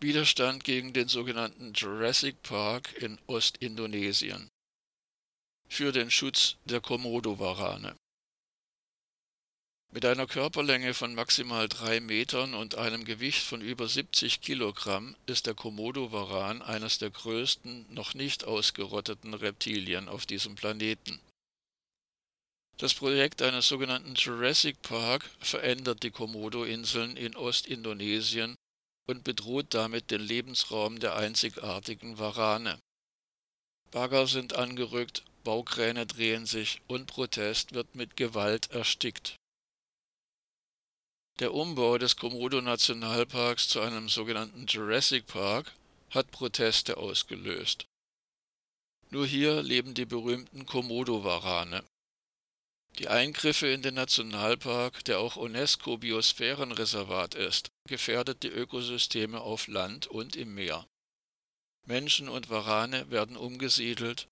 Widerstand gegen den sogenannten Jurassic Park in Ostindonesien für den Schutz der Komodo-Warane. Mit einer Körperlänge von maximal drei Metern und einem Gewicht von über 70 Kilogramm ist der Komodo-Waran eines der größten, noch nicht ausgerotteten Reptilien auf diesem Planeten. Das Projekt eines sogenannten Jurassic Park verändert die Komodo-Inseln in Ostindonesien und bedroht damit den Lebensraum der einzigartigen Warane. Bagger sind angerückt, Baukräne drehen sich und Protest wird mit Gewalt erstickt. Der Umbau des Komodo-Nationalparks zu einem sogenannten Jurassic Park hat Proteste ausgelöst. Nur hier leben die berühmten Komodo-Warane. Die Eingriffe in den Nationalpark, der auch UNESCO-Biosphärenreservat ist, gefährdet die Ökosysteme auf Land und im Meer. Menschen und Warane werden umgesiedelt,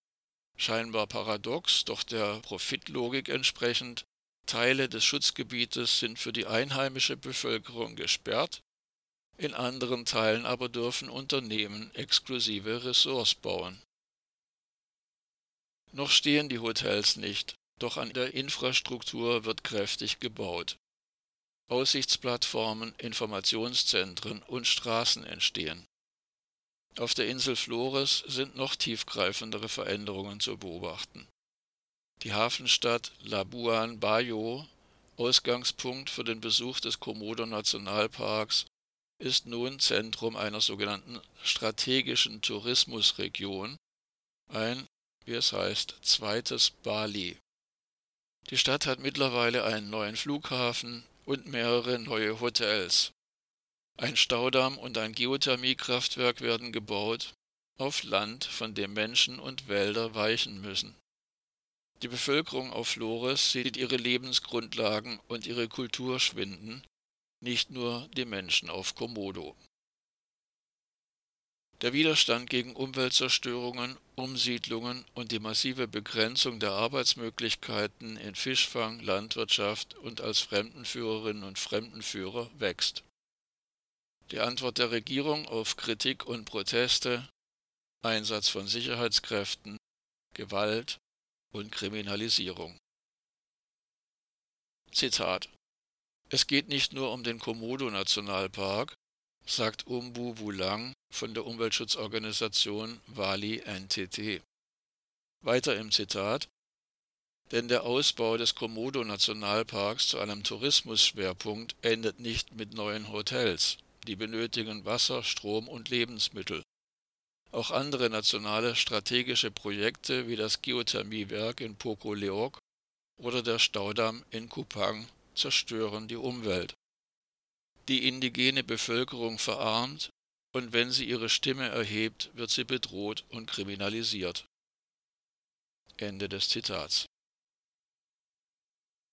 scheinbar paradox, doch der Profitlogik entsprechend, Teile des Schutzgebietes sind für die einheimische Bevölkerung gesperrt, in anderen Teilen aber dürfen Unternehmen exklusive Ressorts bauen. Noch stehen die Hotels nicht, doch an der Infrastruktur wird kräftig gebaut. Aussichtsplattformen, Informationszentren und Straßen entstehen. Auf der Insel Flores sind noch tiefgreifendere Veränderungen zu beobachten. Die Hafenstadt Labuan Bajo, Ausgangspunkt für den Besuch des Komodo-Nationalparks, ist nun Zentrum einer sogenannten strategischen Tourismusregion, ein, wie es heißt, zweites Bali. Die Stadt hat mittlerweile einen neuen Flughafen und mehrere neue Hotels. Ein Staudamm und ein Geothermiekraftwerk werden gebaut, auf Land, von dem Menschen und Wälder weichen müssen. Die Bevölkerung auf Flores sieht ihre Lebensgrundlagen und ihre Kultur schwinden, nicht nur die Menschen auf Komodo. Der Widerstand gegen Umweltzerstörungen, Umsiedlungen und die massive Begrenzung der Arbeitsmöglichkeiten in Fischfang, Landwirtschaft und als Fremdenführerinnen und Fremdenführer wächst. Die Antwort der Regierung auf Kritik und Proteste Einsatz von Sicherheitskräften, Gewalt und Kriminalisierung. Zitat Es geht nicht nur um den Komodo-Nationalpark, sagt Umbu Wulang von der Umweltschutzorganisation Wali NTT. Weiter im Zitat denn der Ausbau des Komodo-Nationalparks zu einem Tourismusschwerpunkt endet nicht mit neuen Hotels. Die benötigen Wasser, Strom und Lebensmittel. Auch andere nationale strategische Projekte wie das Geothermiewerk in Poco-Leok oder der Staudamm in Kupang zerstören die Umwelt die indigene Bevölkerung verarmt, und wenn sie ihre Stimme erhebt, wird sie bedroht und kriminalisiert. Ende des Zitats